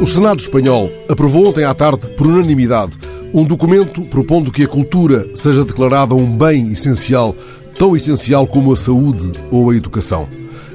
O Senado espanhol aprovou ontem à tarde, por unanimidade, um documento propondo que a cultura seja declarada um bem essencial, tão essencial como a saúde ou a educação.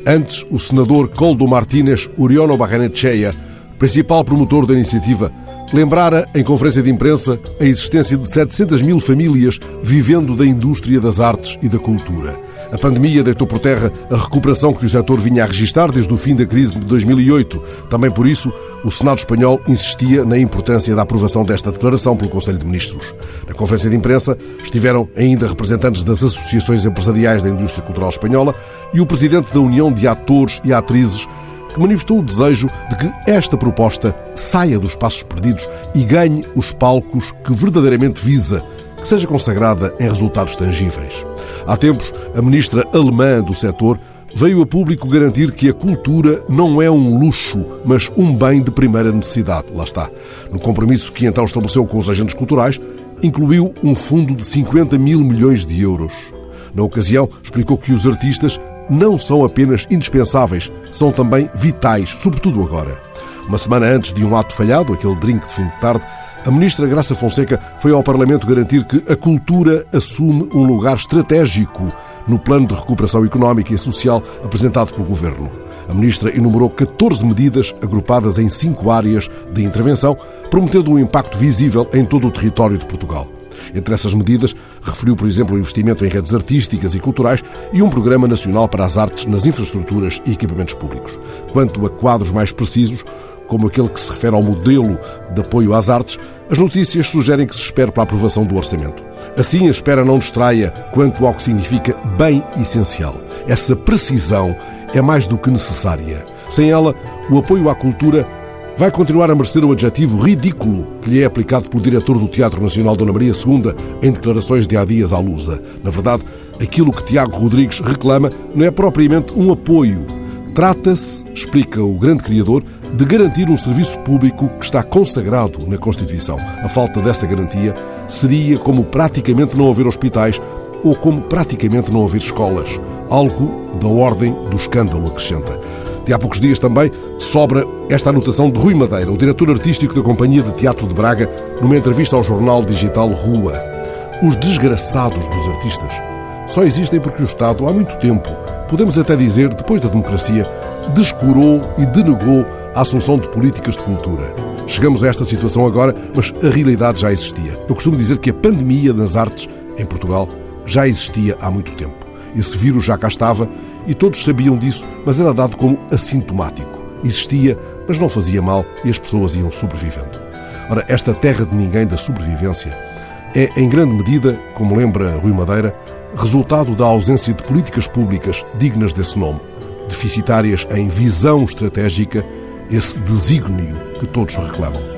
Antes, o senador Coldo Martínez Uriono Barrenechea, principal promotor da iniciativa, lembrara em conferência de imprensa a existência de 700 mil famílias vivendo da indústria das artes e da cultura. A pandemia deitou por terra a recuperação que o setor vinha a registrar desde o fim da crise de 2008. Também por isso, o Senado espanhol insistia na importância da aprovação desta declaração pelo Conselho de Ministros. Na conferência de imprensa estiveram ainda representantes das associações empresariais da indústria cultural espanhola e o presidente da União de Atores e Atrizes que manifestou o desejo de que esta proposta saia dos passos perdidos e ganhe os palcos que verdadeiramente visa, que seja consagrada em resultados tangíveis. Há tempos, a ministra alemã do setor veio a público garantir que a cultura não é um luxo, mas um bem de primeira necessidade. Lá está. No compromisso que então estabeleceu com os agentes culturais, incluiu um fundo de 50 mil milhões de euros. Na ocasião, explicou que os artistas não são apenas indispensáveis, são também vitais, sobretudo agora. Uma semana antes de um ato falhado, aquele drink de fim de tarde, a ministra Graça Fonseca foi ao Parlamento garantir que a cultura assume um lugar estratégico no plano de recuperação económica e social apresentado pelo governo. A ministra enumerou 14 medidas agrupadas em cinco áreas de intervenção, prometendo um impacto visível em todo o território de Portugal. Entre essas medidas, referiu, por exemplo, o investimento em redes artísticas e culturais e um programa nacional para as artes nas infraestruturas e equipamentos públicos. Quanto a quadros mais precisos, como aquele que se refere ao modelo de apoio às artes, as notícias sugerem que se espere para a aprovação do orçamento. Assim, a espera não distraia quanto ao que significa bem essencial. Essa precisão é mais do que necessária. Sem ela, o apoio à cultura vai continuar a merecer o adjetivo ridículo que lhe é aplicado pelo diretor do Teatro Nacional Dona Maria II em declarações de há dias à Lusa. Na verdade, aquilo que Tiago Rodrigues reclama não é propriamente um apoio, Trata-se, explica o grande criador, de garantir um serviço público que está consagrado na Constituição. A falta dessa garantia seria como praticamente não haver hospitais ou como praticamente não haver escolas. Algo da ordem do escândalo, acrescenta. De há poucos dias também sobra esta anotação de Rui Madeira, o diretor artístico da Companhia de Teatro de Braga, numa entrevista ao jornal digital Rua. Os desgraçados dos artistas só existem porque o Estado, há muito tempo, podemos até dizer, depois da democracia, descurou e denegou a assunção de políticas de cultura. Chegamos a esta situação agora, mas a realidade já existia. Eu costumo dizer que a pandemia das artes em Portugal já existia há muito tempo. Esse vírus já cá estava e todos sabiam disso, mas era dado como assintomático. Existia, mas não fazia mal e as pessoas iam sobrevivendo. Ora, esta terra de ninguém da sobrevivência é, em grande medida, como lembra Rui Madeira, resultado da ausência de políticas públicas dignas desse nome, deficitárias em visão estratégica, esse desígnio que todos reclamam.